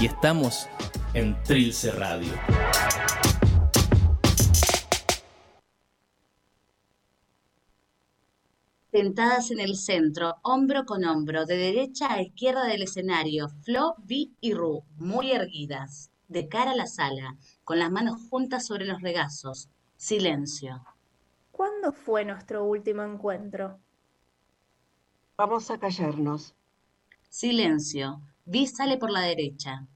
Y estamos en Trilce Radio. Sentadas en el centro, hombro con hombro, de derecha a izquierda del escenario, Flo, Vi y Ru, muy erguidas, de cara a la sala, con las manos juntas sobre los regazos. Silencio. ¿Cuándo fue nuestro último encuentro? Vamos a callarnos. Silencio. Vi sale por la derecha.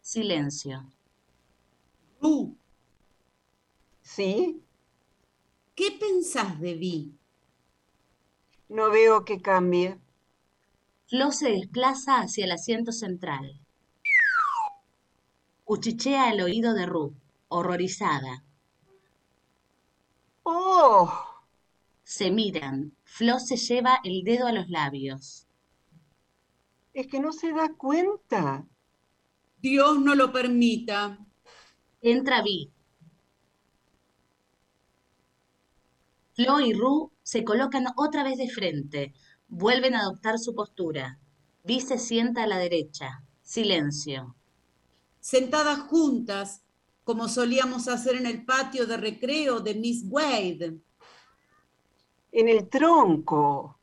Silencio. Ru, ¿Sí? ¿qué pensás de Vi? No veo que cambie. Flo se desplaza hacia el asiento central. Cuchichea el oído de Ru, horrorizada. ¡Oh! Se miran. Flo se lleva el dedo a los labios. Es que no se da cuenta. Dios no lo permita. Entra Vi. Flo y Ru se colocan otra vez de frente. Vuelven a adoptar su postura. Vi se sienta a la derecha. Silencio. Sentadas juntas, como solíamos hacer en el patio de recreo de Miss Wade. En el tronco.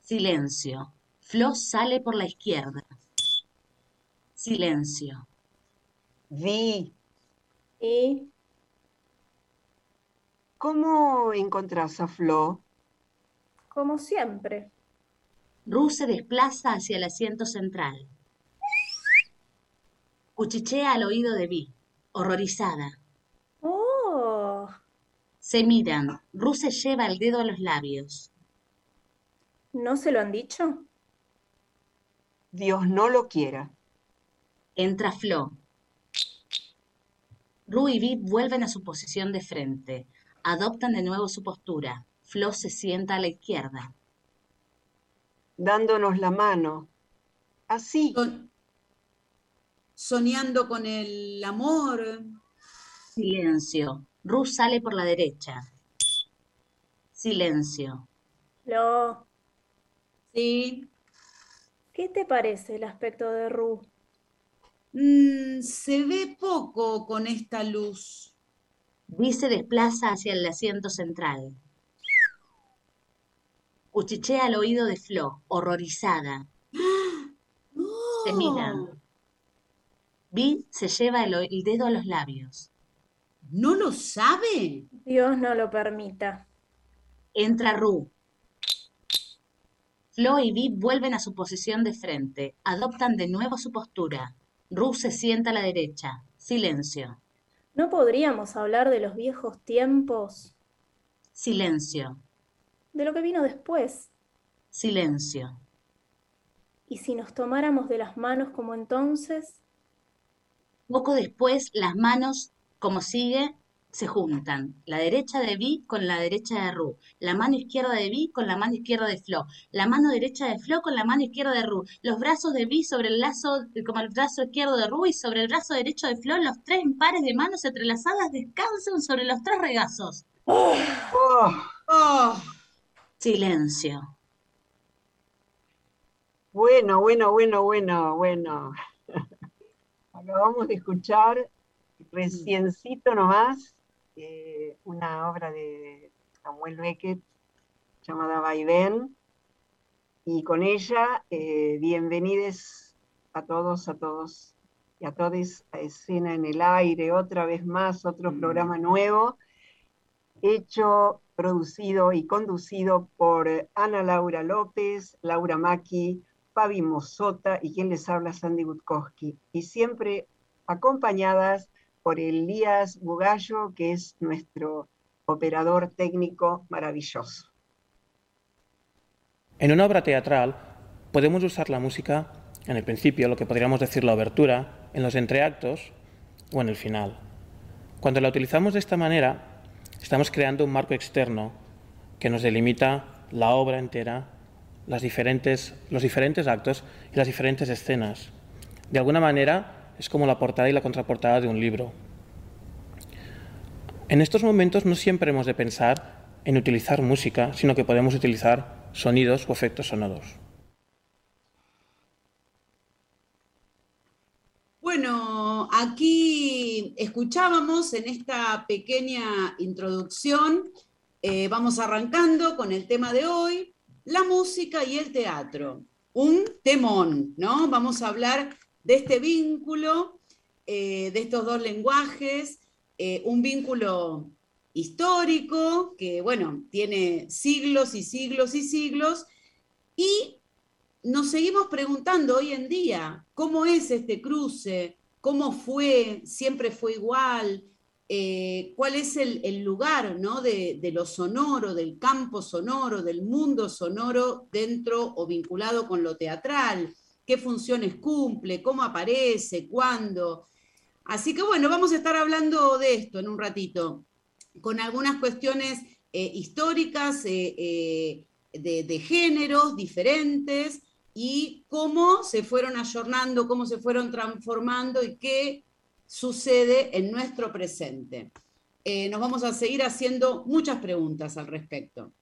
Silencio. Flo sale por la izquierda. Silencio. Vi. Y ¿Cómo encontrás a Flo? como siempre, Ru se desplaza hacia el asiento central. Cuchichea al oído de Vi, horrorizada. ¡Oh! Se miran. Ru se lleva el dedo a los labios. ¿No se lo han dicho? Dios no lo quiera. Entra Flo. Ru y Vi vuelven a su posición de frente. Adoptan de nuevo su postura. Flo se sienta a la izquierda. Dándonos la mano. Así. Son- soñando con el amor. Silencio. Ru sale por la derecha. Silencio. Lo, Sí. ¿Qué te parece el aspecto de Ru? Mm, se ve poco con esta luz. Vi se desplaza hacia el asiento central. Cuchichea al oído de Flo, horrorizada. Se miran. Vi se lleva el, el dedo a los labios. ¿No lo sabe? Dios no lo permita. Entra Ru. Flo y Vi vuelven a su posición de frente. Adoptan de nuevo su postura. Ru se sienta a la derecha. Silencio. ¿No podríamos hablar de los viejos tiempos? Silencio. De lo que vino después. Silencio. ¿Y si nos tomáramos de las manos como entonces? Poco después, las manos, como sigue, se juntan. La derecha de Vi con la derecha de Ru. La mano izquierda de Vi con la mano izquierda de Flo. La mano derecha de Flo con la mano izquierda de Ru. Los brazos de Vi sobre el lazo, como el brazo izquierdo de Ru y sobre el brazo derecho de Flo. Los tres pares de manos entrelazadas descansan sobre los tres regazos. ¡Oh! Oh, Silencio. Bueno, bueno, bueno, bueno, bueno. Acabamos de escuchar reciencito nomás eh, una obra de Samuel Beckett llamada Vaivén y con ella eh, bienvenidos a todos, a todos y a todos a Escena en el Aire, otra vez más, otro Mm. programa nuevo, hecho, producido y conducido por Ana Laura López, Laura Maki, Fabi Mosota y quien les habla, Sandy Gutkowski. Y siempre acompañadas por Elías Bugallo, que es nuestro operador técnico maravilloso. En una obra teatral podemos usar la música en el principio, lo que podríamos decir la obertura, en los entreactos o en el final. Cuando la utilizamos de esta manera, estamos creando un marco externo que nos delimita la obra entera, los diferentes actos y las diferentes escenas. De alguna manera es como la portada y la contraportada de un libro. En estos momentos no siempre hemos de pensar en utilizar música, sino que podemos utilizar sonidos o efectos sonoros. Bueno, aquí escuchábamos en esta pequeña introducción, eh, vamos arrancando con el tema de hoy, la música y el teatro. Un temón, ¿no? Vamos a hablar de este vínculo, eh, de estos dos lenguajes, eh, un vínculo histórico que, bueno, tiene siglos y siglos y siglos, y nos seguimos preguntando hoy en día cómo es este cruce, cómo fue, siempre fue igual, eh, cuál es el, lugar ¿no? de, de, lo sonoro, del campo sonoro, del mundo sonoro dentro o vinculado con lo teatral, qué funciones cumple, cómo aparece, cuándo. Así que bueno, vamos a estar hablando de esto en un ratito, con algunas cuestiones eh, históricas eh, de, de géneros diferentes, y cómo se fueron ayornando, cómo se fueron transformando y qué sucede en nuestro presente. Eh, nos vamos a seguir haciendo muchas preguntas al respecto.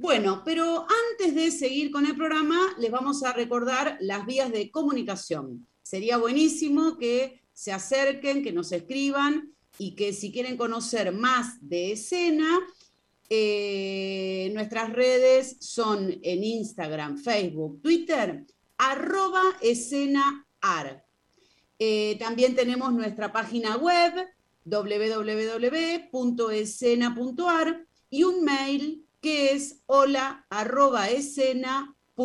Bueno, pero antes de seguir con el programa, les vamos a recordar las vías de comunicación. Sería buenísimo que se acerquen, que nos escriban y que si quieren conocer más de escena, eh, nuestras redes son en Instagram, Facebook, Twitter, arroba escenaar. Eh, también tenemos nuestra página web www.escena.ar y un mail que es hola arroba escena.ar.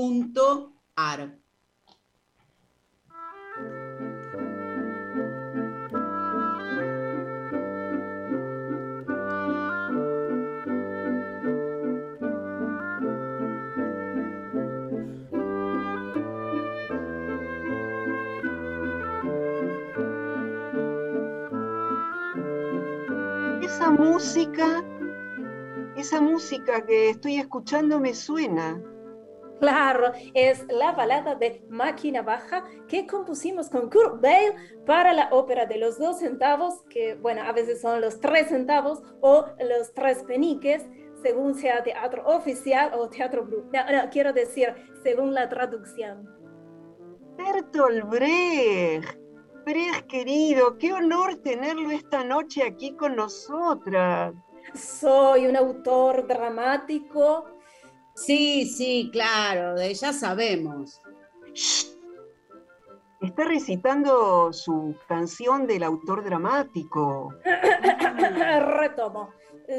música, esa música que estoy escuchando me suena. Claro, es la balada de Máquina Baja que compusimos con Kurt Bale para la ópera de los dos centavos, que bueno, a veces son los tres centavos o los tres peniques, según sea teatro oficial o teatro blue. No, no, quiero decir, según la traducción. Bertolt Brecht. Brecht, querido, qué honor tenerlo esta noche aquí con nosotras. Soy un autor dramático. Sí, sí, claro, de ya sabemos. Está recitando su canción del autor dramático. Retomo.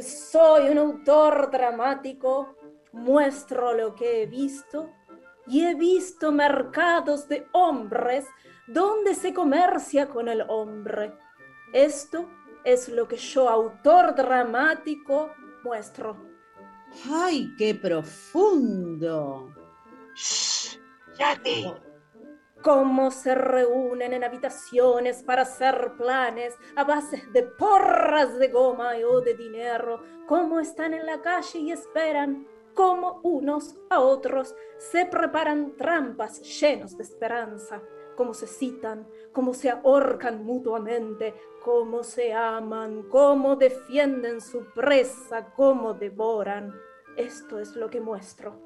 Soy un autor dramático, muestro lo que he visto y he visto mercados de hombres donde se comercia con el hombre. Esto es lo que yo, autor dramático, muestro. ¡Ay, qué profundo! ¡Shh! ¡Yate! Cómo se reúnen en habitaciones para hacer planes a base de porras de goma o de dinero, cómo están en la calle y esperan, cómo unos a otros se preparan trampas llenos de esperanza cómo se citan, cómo se ahorcan mutuamente, cómo se aman, cómo defienden su presa, cómo devoran. Esto es lo que muestro.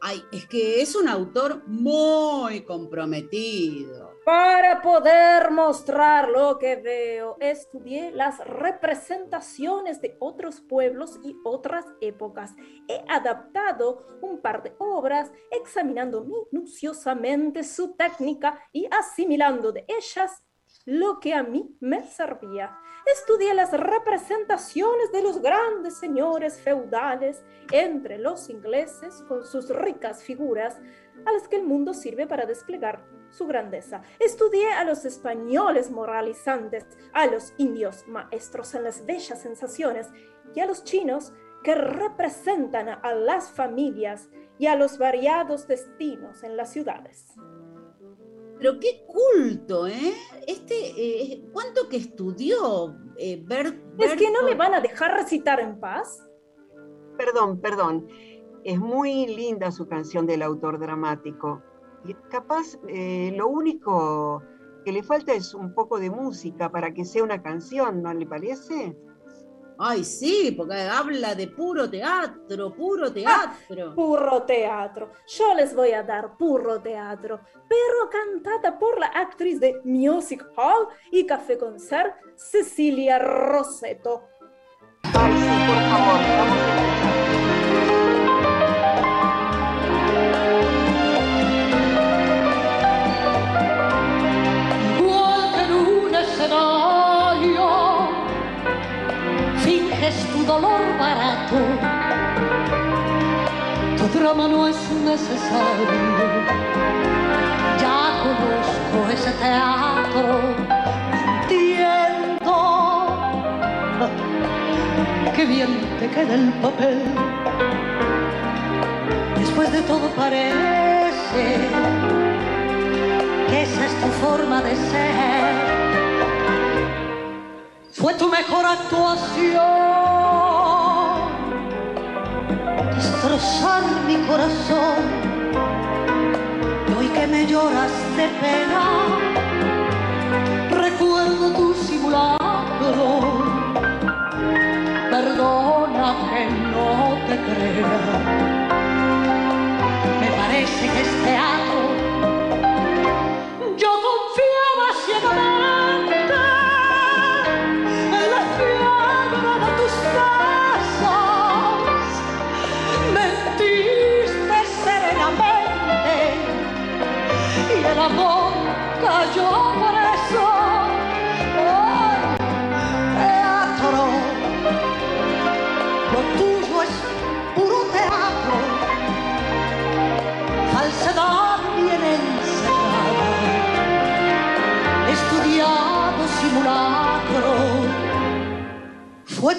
Ay, es que es un autor muy comprometido. Para poder mostrar lo que veo, estudié las representaciones de otros pueblos y otras épocas. He adaptado un par de obras, examinando minuciosamente su técnica y asimilando de ellas lo que a mí me servía. Estudié las representaciones de los grandes señores feudales entre los ingleses con sus ricas figuras a las que el mundo sirve para desplegar su grandeza. Estudié a los españoles moralizantes, a los indios maestros en las bellas sensaciones y a los chinos que representan a las familias y a los variados destinos en las ciudades. Pero qué culto, ¿eh? Este, eh, ¿cuánto que estudió eh, ¿Es que no me van a dejar recitar en paz? Perdón, perdón. Es muy linda su canción del autor dramático. Y capaz eh, lo único que le falta es un poco de música para que sea una canción, ¿no le parece? Ay, sí, porque habla de puro teatro, puro teatro. Ah, puro teatro. Yo les voy a dar puro teatro, pero cantada por la actriz de Music Hall y Café Concert, Cecilia Roseto. Ay, sí, por favor, vamos a Drama no es necesario. Ya conozco ese teatro. Entiendo que bien te queda el papel. Después de todo parece que esa es tu forma de ser. Fue tu mejor actuación destrozar mi corazón. Y hoy que me lloras de pena, recuerdo tu simulacro. Perdona que no te crea. Me parece que es teatro.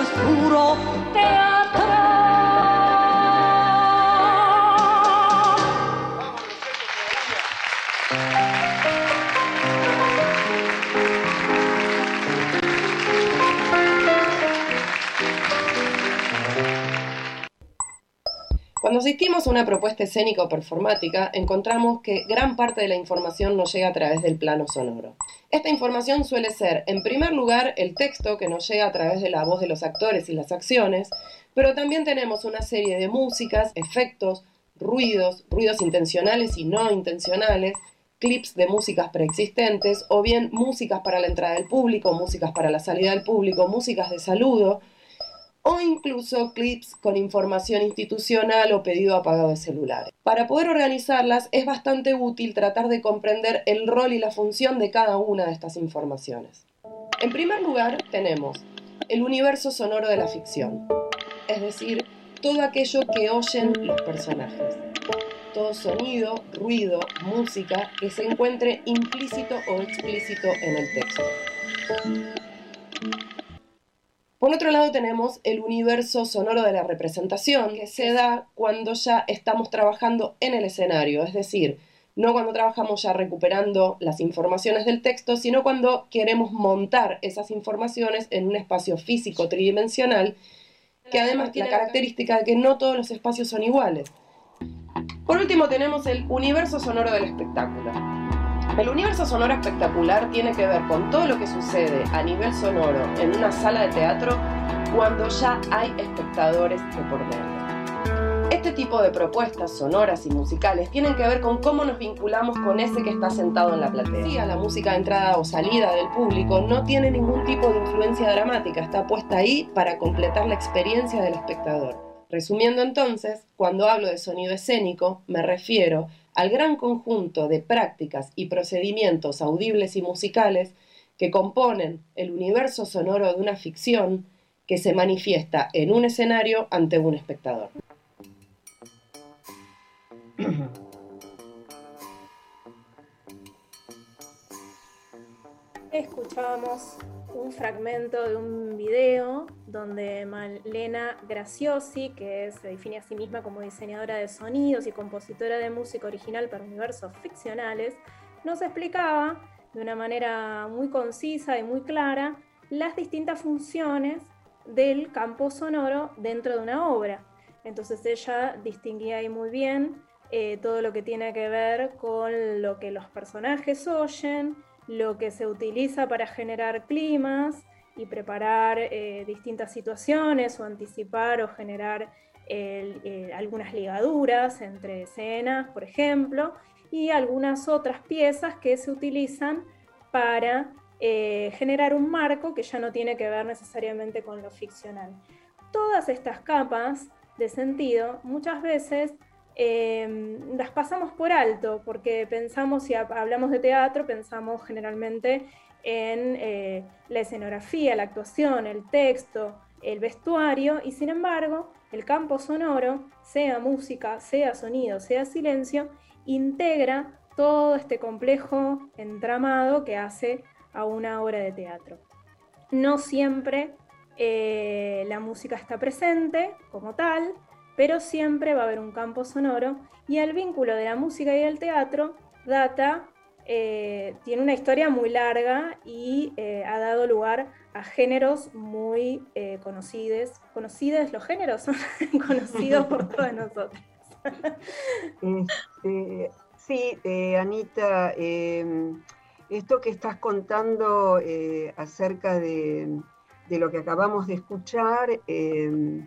lo tuyo es asistimos a una propuesta escénica o performática, encontramos que gran parte de la información nos llega a través del plano sonoro. Esta información suele ser, en primer lugar, el texto que nos llega a través de la voz de los actores y las acciones, pero también tenemos una serie de músicas, efectos, ruidos, ruidos intencionales y no intencionales, clips de músicas preexistentes o bien músicas para la entrada del público, músicas para la salida del público, músicas de saludo, o incluso clips con información institucional o pedido apagado de celulares. Para poder organizarlas es bastante útil tratar de comprender el rol y la función de cada una de estas informaciones. En primer lugar, tenemos el universo sonoro de la ficción, es decir, todo aquello que oyen los personajes. Todo sonido, ruido, música que se encuentre implícito o explícito en el texto. Por otro lado tenemos el universo sonoro de la representación, que se da cuando ya estamos trabajando en el escenario, es decir, no cuando trabajamos ya recuperando las informaciones del texto, sino cuando queremos montar esas informaciones en un espacio físico tridimensional, que además tiene la característica de que no todos los espacios son iguales. Por último tenemos el universo sonoro del espectáculo. El universo sonoro espectacular tiene que ver con todo lo que sucede a nivel sonoro en una sala de teatro cuando ya hay espectadores de por medio. Este tipo de propuestas sonoras y musicales tienen que ver con cómo nos vinculamos con ese que está sentado en la platea. La música de entrada o salida del público no tiene ningún tipo de influencia dramática, está puesta ahí para completar la experiencia del espectador. Resumiendo entonces, cuando hablo de sonido escénico, me refiero al gran conjunto de prácticas y procedimientos audibles y musicales que componen el universo sonoro de una ficción que se manifiesta en un escenario ante un espectador. Escuchábamos un fragmento de un video donde Malena Graciosi, que se define a sí misma como diseñadora de sonidos y compositora de música original para universos ficcionales, nos explicaba de una manera muy concisa y muy clara las distintas funciones del campo sonoro dentro de una obra. Entonces ella distinguía ahí muy bien eh, todo lo que tiene que ver con lo que los personajes oyen, lo que se utiliza para generar climas y preparar eh, distintas situaciones o anticipar o generar eh, algunas ligaduras entre escenas, por ejemplo, y algunas otras piezas que se utilizan para eh, generar un marco que ya no tiene que ver necesariamente con lo ficcional. Todas estas capas de sentido muchas veces Em, las pasamos por alto, porque pensamos, si hablamos de teatro, pensamos generalmente en eh, la escenografía, la actuación, el texto, el vestuario, y sin embargo, el campo sonoro, sea música, sea sonido, sea silencio, integra todo este complejo entramado que hace a una obra de teatro. No siempre eh, la música está presente como tal, pero siempre va a haber un campo sonoro y el vínculo de la música y el teatro data, eh, tiene una historia muy larga y eh, ha dado lugar a géneros muy eh, conocidos. ¿Conocidos los géneros? Son conocidos por todos nosotros. Este, sí, Anita, em, esto que estás contando acerca de, de, lo que acabamos de escuchar, em,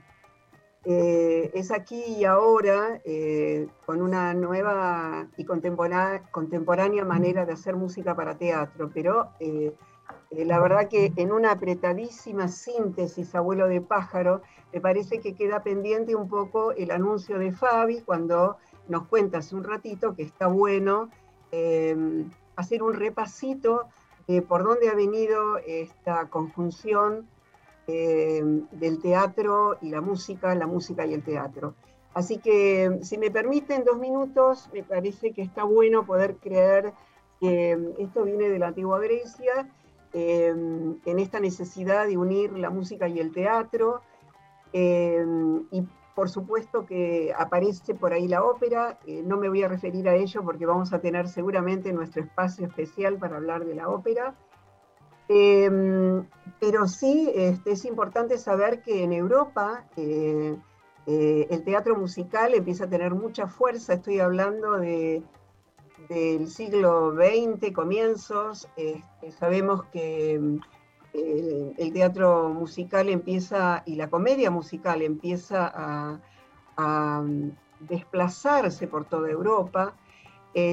eh, es aquí y ahora eh, con una nueva y contemporánea, manera de hacer música para teatro, pero eh, la verdad que en una apretadísima síntesis, abuelo de pájaro, me parece que queda pendiente un poco el anuncio de Fabi cuando nos cuenta hace un ratito que está bueno hacer un repasito de por dónde ha venido esta conjunción eh, del teatro y la música, la música y el teatro. Así que, si me permiten dos minutos, me parece que está bueno poder creer que esto viene de la antigua Grecia, eh, en esta necesidad de unir la música y el teatro. Eh, y por supuesto que aparece por ahí la ópera, no me voy a referir a ello porque vamos a tener seguramente nuestro espacio especial para hablar de la ópera. Em, pero sí este, es importante saber que en Europa eh, eh, el teatro musical empieza a tener mucha fuerza. Estoy hablando de, del siglo XX, comienzos. Este, sabemos que eh, el teatro musical empieza y la comedia musical empieza a, a desplazarse por toda Europa,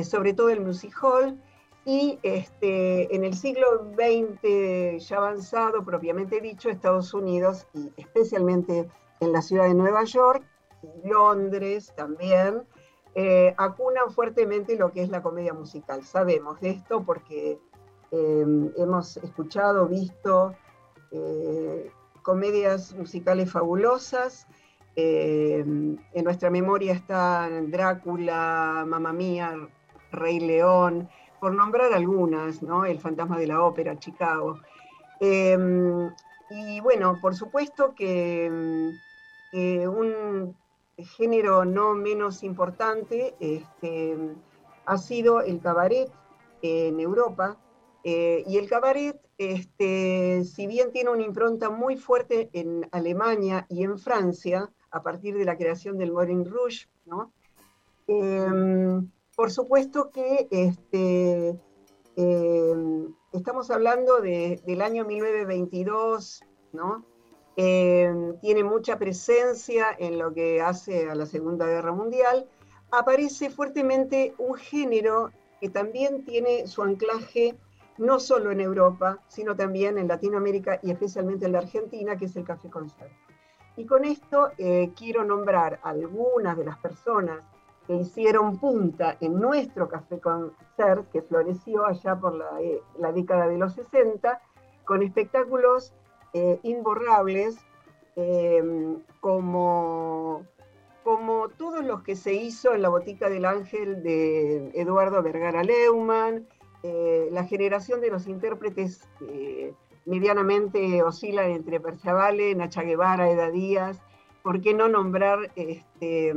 sobre todo el music hall y este, en el siglo XX ya avanzado, propiamente dicho, Estados Unidos, y especialmente en la ciudad de Nueva York, Londres también, eh, acunan fuertemente lo que es la comedia musical. Sabemos de esto porque em, hemos escuchado, visto eh, comedias musicales fabulosas. Em, en nuestra memoria están Drácula, Mamma Mía, Rey León, por nombrar algunas, ¿no? El fantasma de la ópera, Chicago. Em, y bueno, por supuesto que em, un género no menos importante este, ha sido el cabaret en Europa. Eh, y el cabaret, este, si bien tiene una impronta muy fuerte en Alemania y en Francia, a partir de la creación del Moulin Rouge, ¿no? Em, por supuesto que este, eh, estamos hablando del año 1922, ¿no? Eh, tiene mucha presencia en lo que hace a la Segunda Guerra Mundial. Aparece fuertemente un género que también tiene su anclaje no solo en Europa, sino también en Latinoamérica y especialmente en la Argentina, que es el café concert. Y con esto eh, quiero nombrar algunas de las personas que hicieron punta en nuestro café concert, que floreció allá por la, eh, década de los 60, con espectáculos eh, imborrables eh, como, como todos los que se hizo en la Botica del Ángel de Eduardo Vergara Leumann, la generación de los intérpretes medianamente oscilan entre Perchavale, Nacha Guevara, Eda Díaz, ¿por qué no nombrar este,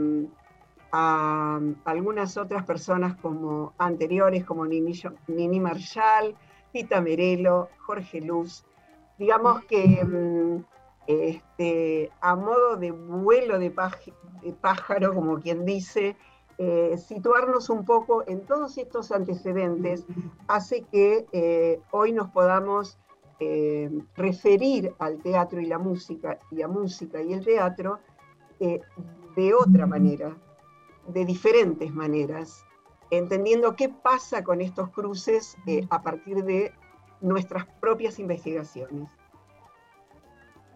a algunas otras personas como anteriores, como Nini, Marshall, Tita Merelo, Jorge Luz. Digamos que mm, este, a modo de vuelo de, pájaro, como quien dice, eh, situarnos un poco en todos estos antecedentes hace que eh, hoy nos podamos eh, referir al teatro y la música, y a música y el teatro, de otra manera, de diferentes maneras, entendiendo qué pasa con estos cruces eh, a partir de nuestras propias investigaciones.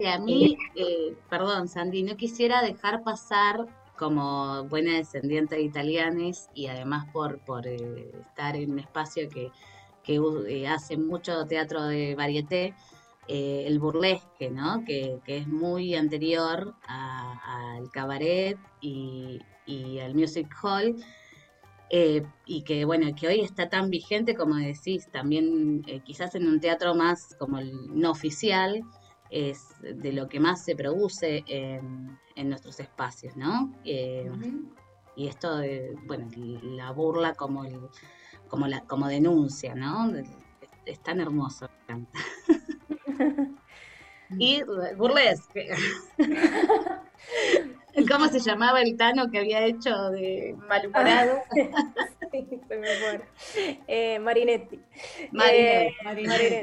a mí, eh, perdón, Sandy, no quisiera dejar pasar como buena descendiente de italianes y además por, por eh, estar en un espacio que, hace mucho teatro de varieté, el burlesque, ¿no? Que, es muy anterior al cabaret y, y el Music Hall. Eh, y que bueno, que hoy está tan vigente como decís, también eh, quizás en un teatro más como el no oficial, es de lo que más se produce en, nuestros espacios, ¿no? Eh, y esto de, bueno, la burla como, como, la, como denuncia, ¿no? Es, tan hermoso. y burlesque. ¿Cómo se llamaba el Tano que había hecho de malhumorado? sí, se me. Eh, Marinetti. Marinetti. Eh,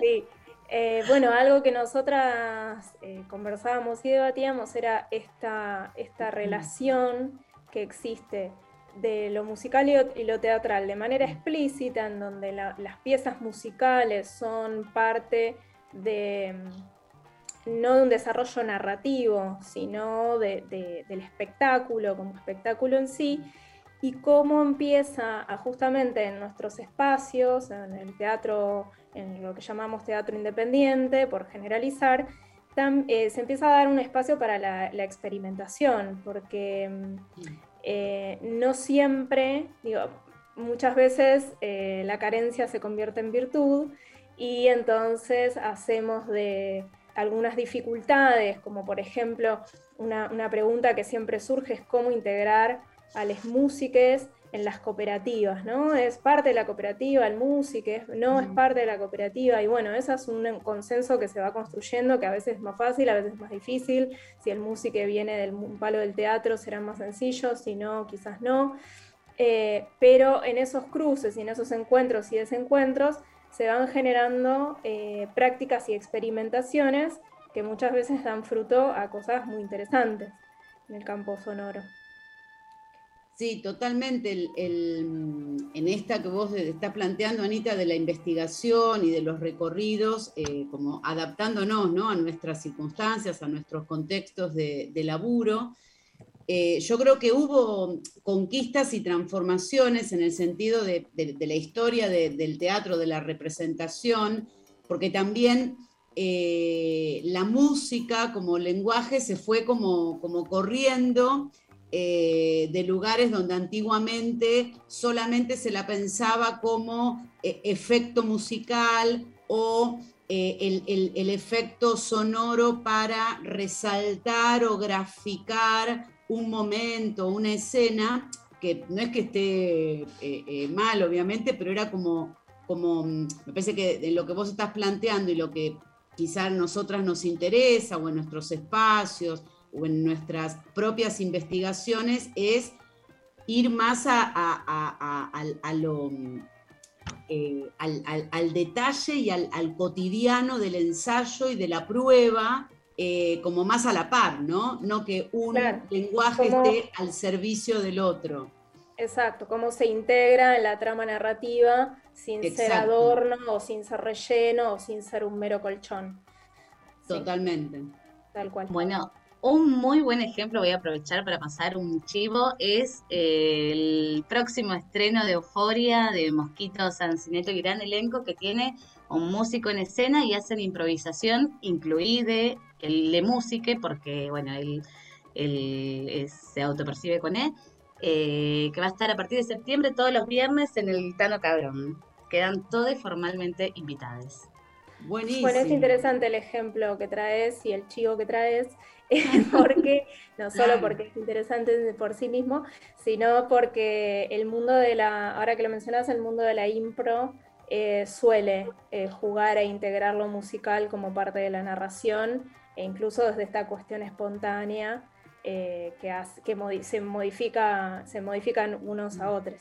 sí. Eh, bueno, algo que nosotras conversábamos y debatíamos era esta, esta relación que existe de lo musical y lo teatral de manera explícita, en donde las piezas musicales son parte de no de un desarrollo narrativo, sino del espectáculo como espectáculo en sí, y cómo empieza a justamente en nuestros espacios, en el teatro, en lo que llamamos teatro independiente, por generalizar, eh, se empieza a dar un espacio para la, experimentación, porque mm, eh, no siempre, digo, muchas veces eh, la carencia se convierte en virtud y entonces hacemos de algunas dificultades, como por ejemplo una, pregunta que siempre surge es cómo integrar a las músicas en las cooperativas, ¿no? ¿Es parte de la cooperativa el músico? ¿No es parte de la cooperativa? Y bueno, ese es un consenso que se va construyendo, que a veces es más fácil, a veces es más difícil. Si el músico viene del palo del teatro será más sencillo, si no, quizás no. Eh, pero en esos cruces y en esos encuentros y desencuentros se van generando eh, prácticas y experimentaciones que muchas veces dan fruto a cosas muy interesantes en el campo sonoro. Sí, totalmente. en esta que vos estás planteando, Anita, de la investigación y de los recorridos, eh, como adaptándonos ¿no? a nuestras circunstancias, a nuestros contextos de, de laburo, eh, yo creo que hubo conquistas y transformaciones en el sentido de, la historia del teatro, de la representación, porque también eh, la música como lenguaje se fue como, corriendo eh, de lugares donde antiguamente solamente se la pensaba como efecto musical o el, efecto sonoro para resaltar o graficar un momento, una escena, que no es que esté eh, eh, mal, obviamente, pero era como, como, mm, me parece que lo que vos estás planteando y lo que quizás a nosotras nos interesa, o en nuestros espacios, o en nuestras propias investigaciones, es ir más a, lo... Mm, eh, al, detalle y al cotidiano del ensayo y de la prueba, eh, como más a la par, ¿no? No que un lenguaje esté al servicio del otro. Exacto, cómo se integra en la trama narrativa sin ser adorno o sin ser relleno o sin ser un mero colchón. Totalmente. tal cual. Bueno, Un muy buen ejemplo, voy a aprovechar para pasar un chivo, es eh, el próximo estreno de Euforia de Mosquito Sancineto y gran elenco que tiene un músico en escena y hacen improvisación, incluide el de música, porque bueno, él, se autopercibe con él, eh, que va a estar a partir de septiembre todos los viernes en el Tano Cabrón. Quedan todos formalmente invitados. Buenísimo. Bueno, es interesante el ejemplo que traes y el chivo que traes. porque no solo porque es interesante por sí mismo, sino porque el mundo de la, ahora que lo mencionas, el mundo de la impro eh, suele eh, jugar e integrar lo musical como parte de la narración e incluso desde esta cuestión espontánea eh, que, se, modifica, se modifican unos a otros.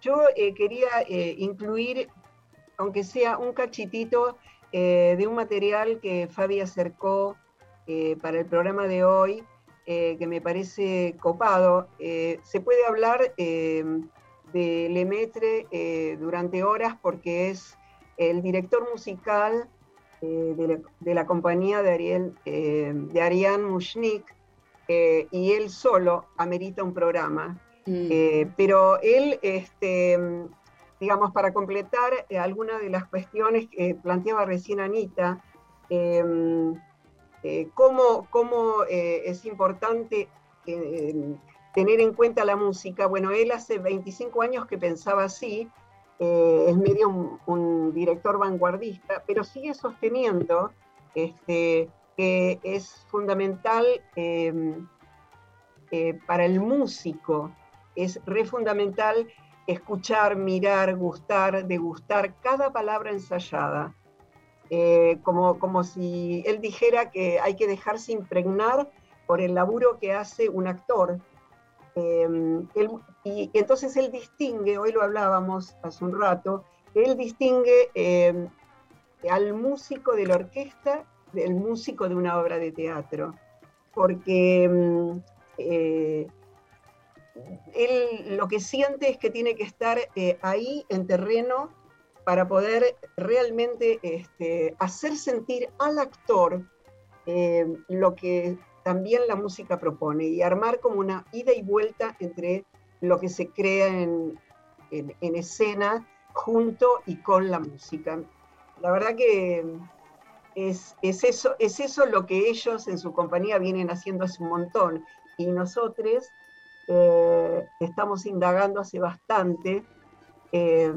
yo quería incluir, aunque sea un cachitito, de un material que Fabi acercó para el programa de hoy, que me parece copado. se puede hablar de Lemaitre durante horas porque es el director musical de la, compañía de, Ariel, de Ariane Mushnik, y él solo amerita un programa. Mm. pero él este, digamos, para completar eh, algunas de las cuestiones que planteaba recién Anita, em, eh, cómo, eh, es importante tener en cuenta la música. Bueno, él hace 25 años que pensaba así, es medio un, director vanguardista, pero sigue sosteniendo este, que es fundamental em, para el músico, es re fundamental escuchar, mirar, gustar, degustar cada palabra ensayada, eh, como, como si él dijera que hay que dejarse impregnar por el laburo que hace un actor. Em, y, entonces él distingue, hoy lo hablábamos hace un rato, él distingue em, al músico de la orquesta del músico de una obra de teatro, porque em, eh, él lo que siente es que tiene que estar eh, ahí en terreno para poder realmente este, hacer sentir al actor lo que también la música propone y armar como una ida y vuelta entre lo que se crea en, escena junto y con la música. La verdad que es, eso, es eso lo que ellos en su compañía vienen haciendo hace un montón. Y nosotros eh, estamos indagando hace bastante, eh,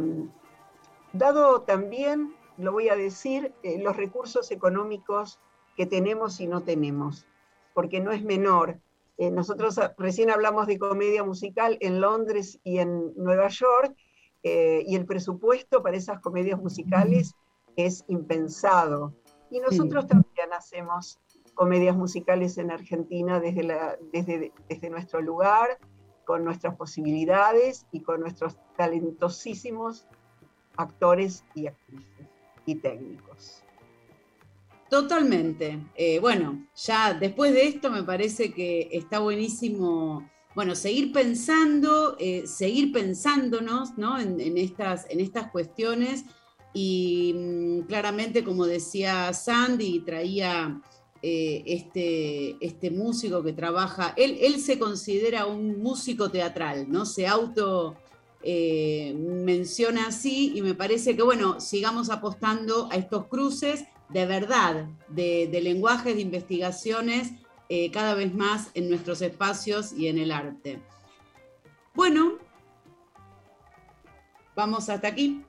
dado también, lo voy a decir, eh, los recursos económicos que tenemos y no tenemos, porque no es menor. nosotros recién hablamos de comedia musical en Londres y en Nueva York, y el presupuesto para esas comedias musicales es impensado. Y nosotros también hacemos comedias musicales en Argentina desde, la, desde, desde nuestro lugar, con nuestras posibilidades y con nuestros talentosísimos actores y actrices y técnicos. Totalmente. Eh, bueno, ya después de esto me parece que está buenísimo, bueno, seguir pensando, eh, seguir pensándonos ¿no? en, estas, en estas cuestiones y mm, claramente, como decía Sandy, traía eh, este, este músico que trabaja, él, él se considera un músico teatral, ¿no? Se auto menciona así y me parece que, bueno, sigamos apostando a estos cruces de verdad, de, lenguajes, de investigaciones, eh, cada vez más en nuestros espacios y en el arte. Bueno, vamos hasta aquí.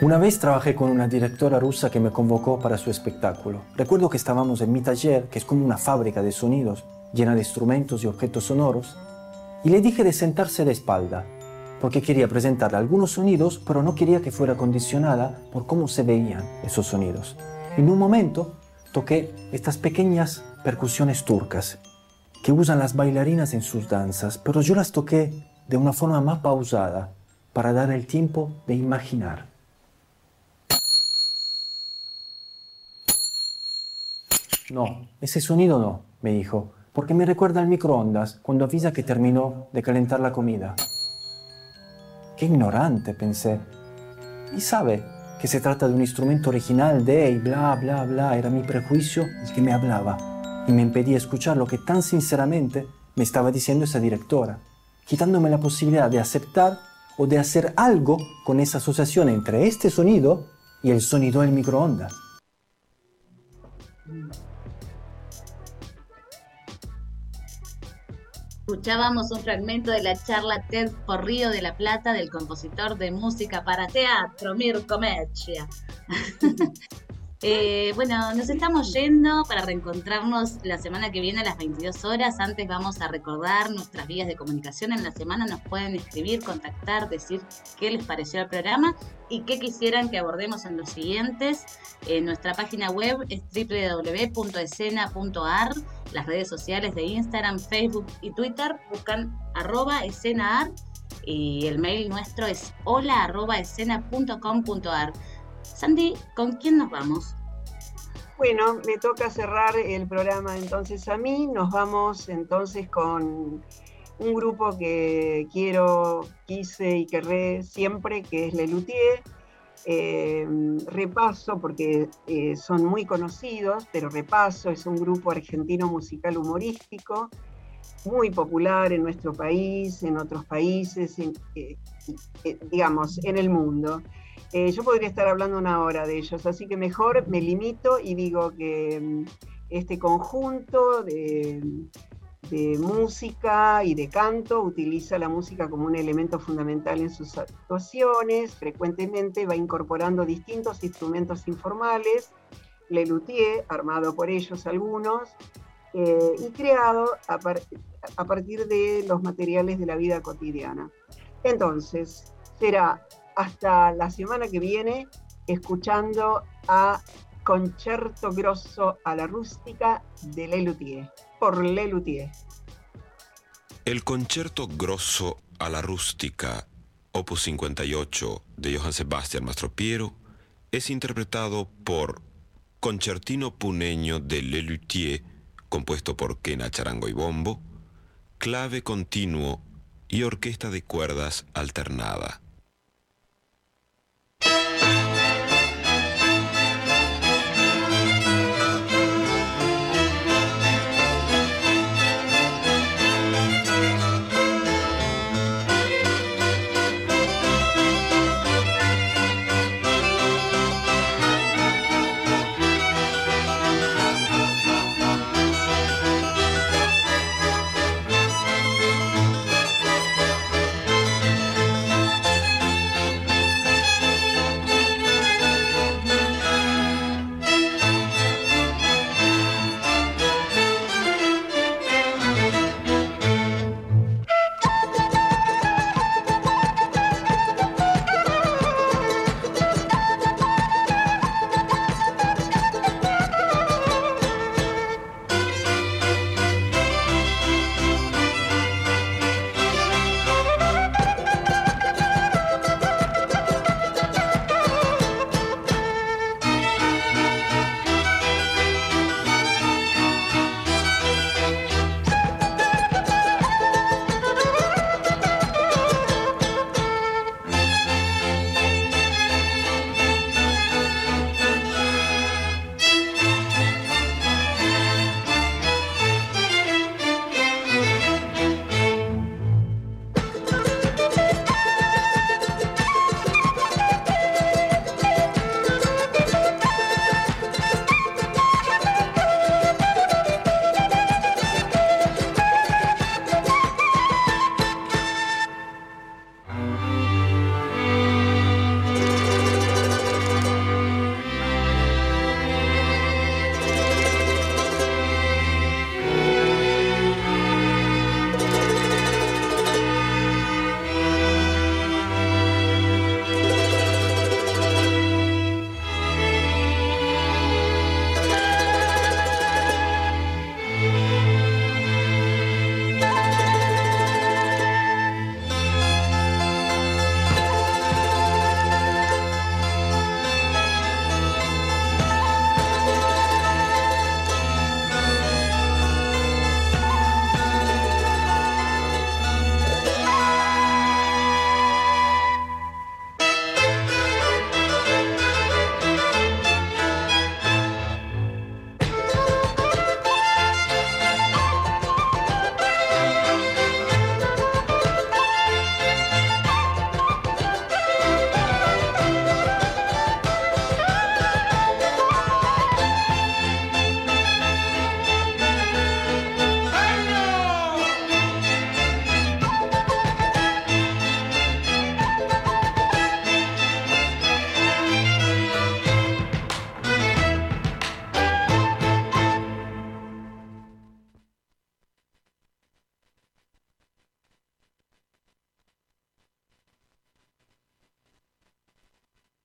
Una vez trabajé con una directora rusa que me convocó para su espectáculo. Recuerdo que estábamos en mi taller, que es como una fábrica de sonidos, llena de instrumentos y objetos sonoros, y le dije de sentarse de espalda, porque quería presentarle algunos sonidos, pero no quería que fuera condicionada por cómo se veían esos sonidos. En un momento toqué estas pequeñas percusiones turcas que usan las bailarinas en sus danzas, pero yo las toqué de una forma más pausada para dar el tiempo de imaginar. No, ese sonido no, me dijo, porque me recuerda al microondas cuando avisa que terminó de calentar la comida. Qué ignorante, pensé. Y sabe que se trata de un instrumento original de y bla, bla, bla, era mi prejuicio el que me hablaba y me impedía escuchar lo que tan sinceramente me estaba diciendo esa directora, quitándome la posibilidad de aceptar o de hacer algo con esa asociación entre este sonido y el sonido del microondas. Escuchábamos un fragmento de la charla TED por Río de la Plata del compositor de música para teatro Mirko Meccia. Eh, bueno, nos estamos yendo para reencontrarnos la semana que viene a las 22 horas. Antes vamos a recordar nuestras vías de comunicación. En la semana nos pueden escribir, contactar, decir qué les pareció el programa y qué quisieran que abordemos en los siguientes. nuestra página web es www.escena.ar. Las redes sociales de Instagram, Facebook y Twitter buscan arroba escenaar y el mail nuestro es hola arroba. Sandy, ¿con quién nos vamos? Bueno, me toca cerrar el programa entonces a mí. Nos vamos entonces con un grupo que quiero, quise y querré siempre, que es Lelutier. Eh, repaso, porque eh, son muy conocidos, pero repaso, es un grupo argentino musical humorístico, muy popular en nuestro país, en otros países, eh, digamos, en el mundo. Eh, yo podría estar hablando una hora de ellos, así que mejor me limito y digo que mm, este conjunto de, música y de canto utiliza la música como un elemento fundamental en sus actuaciones, frecuentemente va incorporando distintos instrumentos informales, Le Luthier, armado por ellos algunos, eh, y creado a, a partir de los materiales de la vida cotidiana. Entonces, será hasta la semana que viene escuchando a Concerto Grosso a la Rústica de Lelutier, por Lelutier. El Concerto Grosso a la Rústica, opus 58 de Johann Sebastian Mastropiero, es interpretado por Concertino Puneño de Lelutier, compuesto por Kena Charango y Bombo, clave continuo y orquesta de cuerdas alternada.